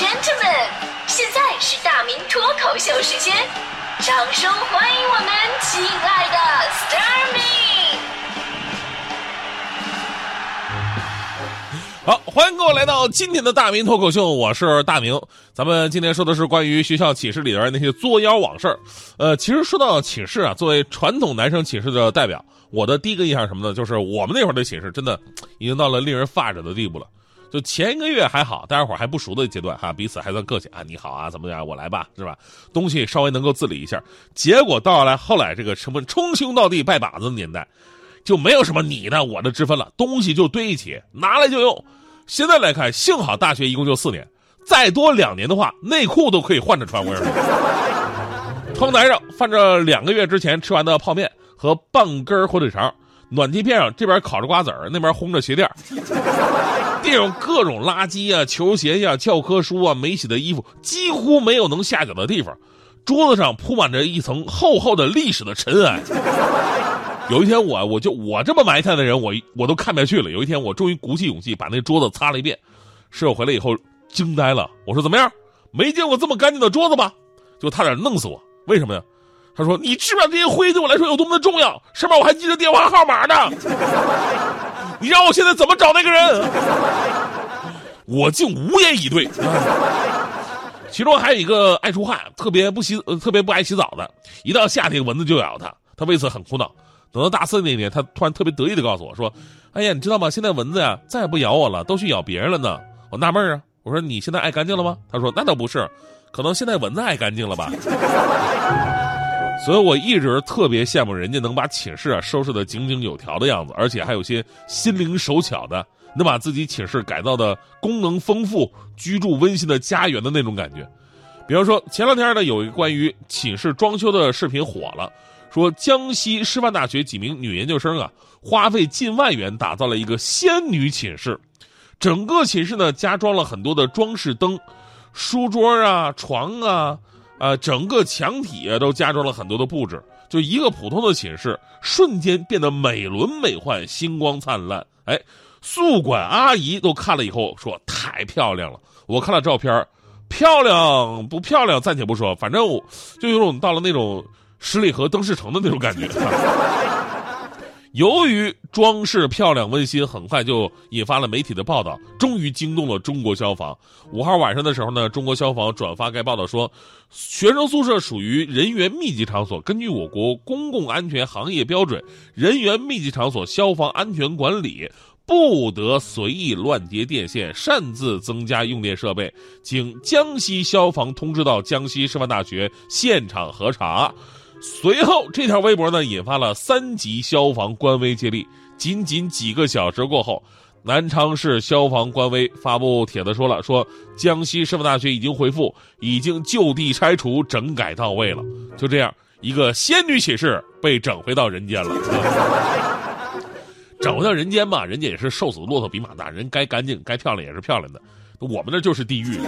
gentlemen，现在是大明脱口秀时间，掌声欢迎我们亲爱的 s t a r m y 好，欢迎各位来到今天的大明脱口秀，我是大明。咱们今天说的是关于学校寝室里边那些作妖往事。呃，其实说到寝室啊，作为传统男生寝室的代表，我的第一个印象是什么呢？就是我们那会儿的寝室真的已经到了令人发指的地步了。就前一个月还好，大家伙还不熟的阶段哈，彼此还算客气啊，你好啊，怎么样，我来吧，是吧？东西稍微能够自理一下。结果到来后来这个什么称兄道弟拜把子的年代，就没有什么你的我的之分了，东西就堆一起，拿来就用。现在来看，幸好大学一共就四年，再多两年的话，内裤都可以换着穿。我跟你说，窗台上放着两个月之前吃完的泡面和半根火腿肠，暖气片上这边烤着瓜子儿，那边烘着鞋垫地上 各种垃圾啊、球鞋呀、教科书啊、没洗的衣服，几乎没有能下脚的地方。桌子上铺满着一层厚厚的历史的尘埃。有一天，我我就我这么埋汰的人，我我都看不下去了。有一天，我终于鼓起勇气把那桌子擦了一遍。室友回来以后惊呆了，我说怎么样？没见过这么干净的桌子吧？就差点弄死我。为什么呀？他说你知不知道这些灰对我来说有多么的重要？上面我还记着电话号码呢。你让我现在怎么找那个人？我竟无言以对。其中还有一个爱出汗、特别不洗、特别不爱洗澡的，一到夏天蚊子就咬他，他为此很苦恼。等到大四那年，他突然特别得意的告诉我说：“哎呀，你知道吗？现在蚊子呀再也不咬我了，都去咬别人了呢。”我纳闷啊，我说：“你现在爱干净了吗？”他说：“那倒不是，可能现在蚊子爱干净了吧。”所以我一直特别羡慕人家能把寝室啊收拾的井井有条的样子，而且还有些心灵手巧的，能把自己寝室改造的功能丰富、居住温馨的家园的那种感觉。比方说，前两天呢有一个关于寝室装修的视频火了，说江西师范大学几名女研究生啊花费近万元打造了一个仙女寝室，整个寝室呢加装了很多的装饰灯，书桌啊、床啊。啊，整个墙体啊都加装了很多的布置，就一个普通的寝室，瞬间变得美轮美奂、星光灿烂。哎，宿管阿姨都看了以后说太漂亮了。我看了照片，漂亮不漂亮暂且不说，反正就有种到了那种十里河灯饰城的那种感觉。由于装饰漂亮温馨，很快就引发了媒体的报道，终于惊动了中国消防。五号晚上的时候呢，中国消防转发该报道说，学生宿舍属于人员密集场所，根据我国公共安全行业标准，人员密集场所消防安全管理不得随意乱接电线，擅自增加用电设备，请江西消防通知到江西师范大学现场核查。随后，这条微博呢引发了三级消防官微接力。仅仅几个小时过后，南昌市消防官微发布帖子说了：“说江西师范大学已经回复，已经就地拆除，整改到位了。”就这样，一个仙女寝室被整回到人间了。整回到人间嘛，人家也是瘦死的骆驼比马大，人该干净该漂亮也是漂亮的。我们那就是地狱。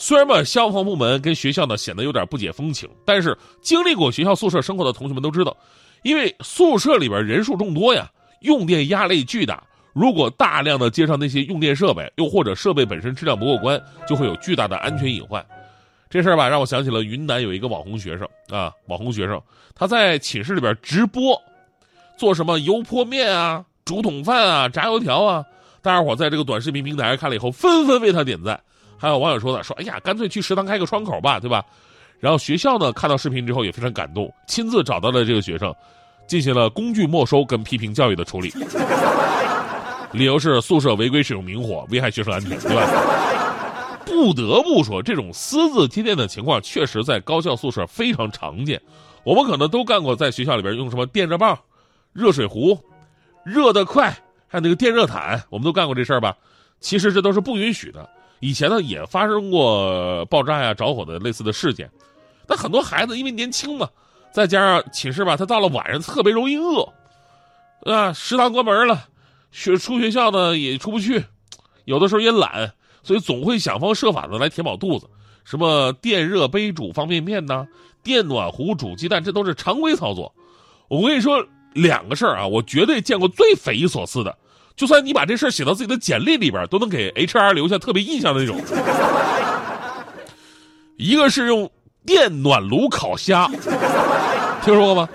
虽然吧，消防部门跟学校呢显得有点不解风情，但是经历过学校宿舍生活的同学们都知道，因为宿舍里边人数众多呀，用电压力巨大。如果大量的接上那些用电设备，又或者设备本身质量不过关，就会有巨大的安全隐患。这事儿吧，让我想起了云南有一个网红学生啊，网红学生他在寝室里边直播，做什么油泼面啊、竹筒饭啊、炸油条啊，大家伙在这个短视频平台上看了以后，纷纷为他点赞。还有网友说呢，说哎呀，干脆去食堂开个窗口吧，对吧？然后学校呢看到视频之后也非常感动，亲自找到了这个学生，进行了工具没收跟批评教育的处理。理由是宿舍违规使用明火，危害学生安全，对吧？不得不说，这种私自接电的情况确实在高校宿舍非常常见。我们可能都干过在学校里边用什么电热棒、热水壶、热得快，还有那个电热毯，我们都干过这事儿吧？其实这都是不允许的。以前呢也发生过爆炸呀、着火的类似的事件，但很多孩子因为年轻嘛，再加上寝室吧，他到了晚上特别容易饿，啊，食堂关门了，学出学校呢也出不去，有的时候也懒，所以总会想方设法的来填饱肚子，什么电热杯煮方便面呐，电暖壶煮鸡蛋，这都是常规操作。我跟你说两个事儿啊，我绝对见过最匪夷所思的。就算你把这事写到自己的简历里边，都能给 HR 留下特别印象的那种。一个是用电暖炉烤虾，听说过吗？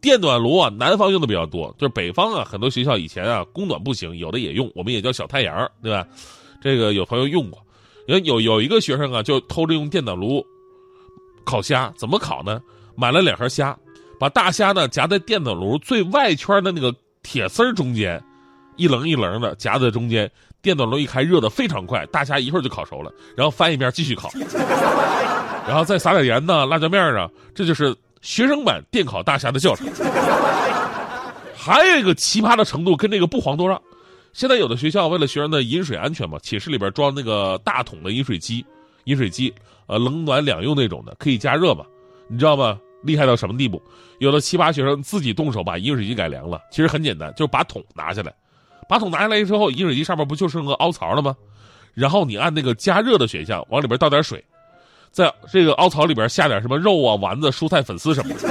电暖炉啊，南方用的比较多，就是北方啊，很多学校以前啊供暖不行，有的也用，我们也叫小太阳，对吧？这个有朋友用过，有有有一个学生啊，就偷着用电暖炉烤虾，怎么烤呢？买了两盒虾，把大虾呢夹在电暖炉最外圈的那个铁丝中间，一棱一棱的夹在中间。电暖炉一开，热的非常快，大虾一会儿就烤熟了，然后翻一面继续烤，然后再撒点盐呢、辣椒面啊，这就是学生版电烤大虾的教程。还有一个奇葩的程度跟这个不遑多让，现在有的学校为了学生的饮水安全嘛，寝室里边装那个大桶的饮水机，饮水机呃冷暖两用那种的，可以加热嘛，你知道吗？厉害到什么地步？有的奇葩学生自己动手把饮水机改良了，其实很简单，就是把桶拿下来。把桶拿下来之后，饮水机上面不就剩个凹槽了吗？然后你按那个加热的选项，往里边倒点水，在这个凹槽里边下点什么肉啊、丸子、蔬菜、粉丝什么的，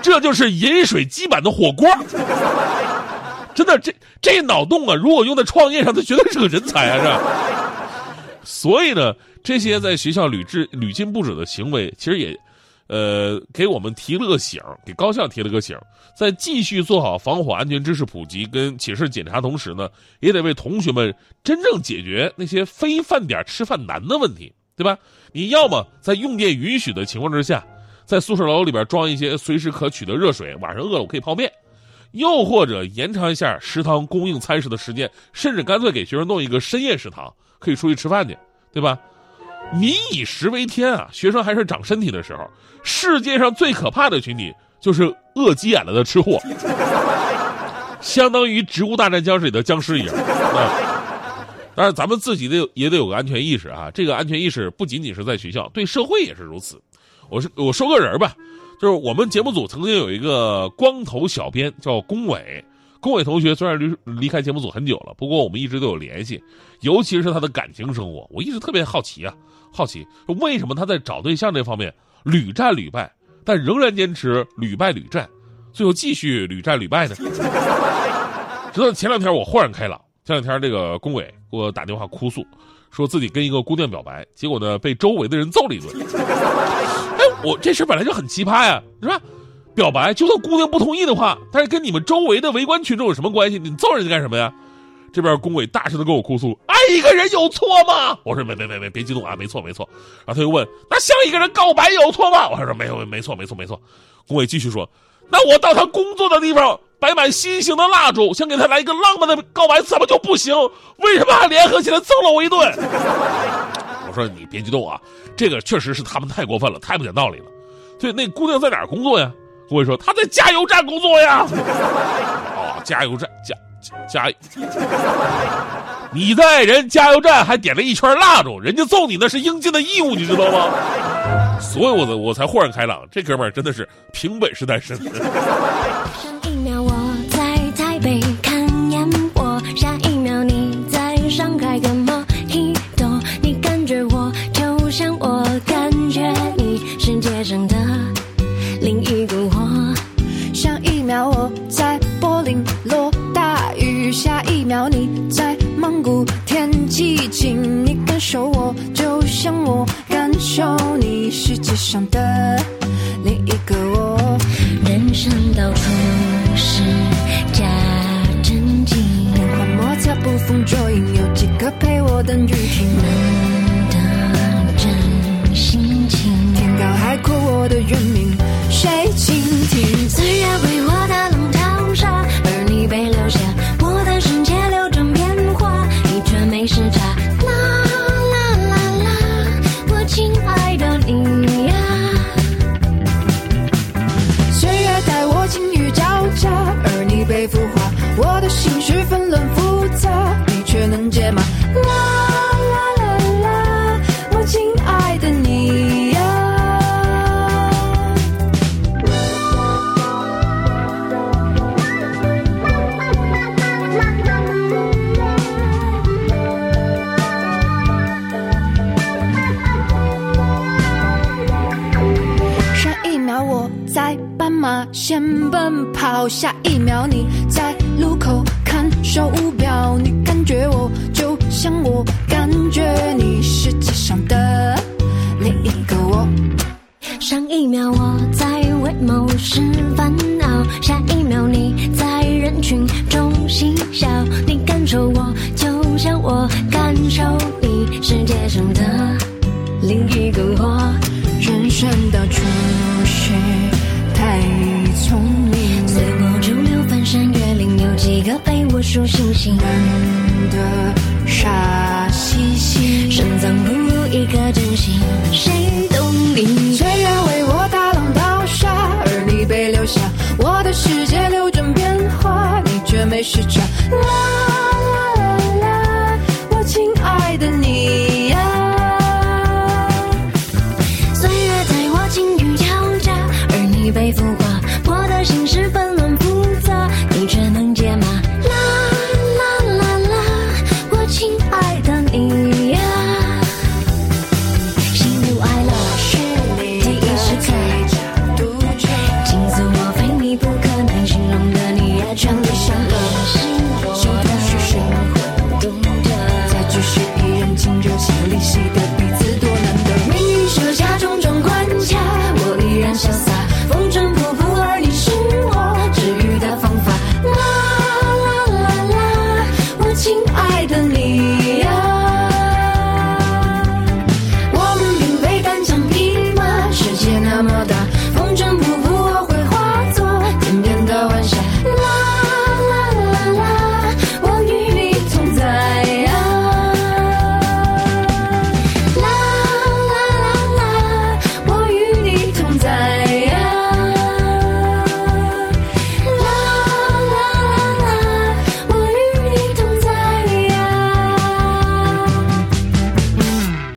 这就是饮水机版的火锅。真的，这这脑洞啊，如果用在创业上，他绝对是个人才啊！这，所以呢，这些在学校屡治屡禁不止的行为，其实也。呃，给我们提了个醒，给高校提了个醒，在继续做好防火安全知识普及跟寝室检查同时呢，也得为同学们真正解决那些非饭点吃饭难的问题，对吧？你要么在用电允许的情况之下，在宿舍楼里边装一些随时可取的热水，晚上饿了我可以泡面；又或者延长一下食堂供应餐食的时间，甚至干脆给学生弄一个深夜食堂，可以出去吃饭去，对吧？民以食为天啊！学生还是长身体的时候，世界上最可怕的群体就是饿急眼了的吃货，相当于《植物大战僵尸》里的僵尸一样。啊当然，咱们自己得也得有个安全意识啊！这个安全意识不仅仅是在学校，对社会也是如此。我是我说个人吧，就是我们节目组曾经有一个光头小编叫龚伟。龚伟同学虽然离离开节目组很久了，不过我们一直都有联系，尤其是他的感情生活，我一直特别好奇啊，好奇为什么他在找对象这方面屡战屡败，但仍然坚持屡败屡战，最后继续屡战屡败呢？直到前两天我豁然开朗，前两天这个龚伟给我打电话哭诉，说自己跟一个姑娘表白，结果呢被周围的人揍了一顿。哎，我这事本来就很奇葩呀，是吧？表白，就算姑娘不同意的话，但是跟你们周围的围观群众有什么关系？你揍人家干什么呀？这边工伟大声的跟我哭诉：“爱一个人有错吗？”我说：“没没没没，别激动啊，没错没错。”然后他又问：“那向一个人告白有错吗？”我说：“没有没错没错没错。”工伟继续说：“那我到他工作的地方摆满心形的蜡烛，想给他来一个浪漫的告白，怎么就不行？为什么还联合起来揍了我一顿？”我说：“你别激动啊，这个确实是他们太过分了，太不讲道理了。对，那姑娘在哪儿工作呀？”工伟说：“她在加油站工作呀。”哦，加油站加加，你在人加油站还点了一圈蜡烛，人家揍你那是应尽的义务，你知道吗？所以我的我才豁然开朗，这哥们儿真的是凭本事单身。上一秒我在台北看烟火，下一秒你在上海跟莫吉托，你感觉我就像我感觉你，世界上的另一个我。上一秒我在柏林落，秒你在蒙古天气晴，你感受我就像我感受你，世界上的另一个我。人生到处是假正经，变幻莫测，捕风捉影，有几个陪我等雨停？难得真心情。天高海阔，我的原名先奔跑下一秒你在路口看手表你感觉我就像我感觉你世界上的另一个我。上一秒我在为某事烦恼下一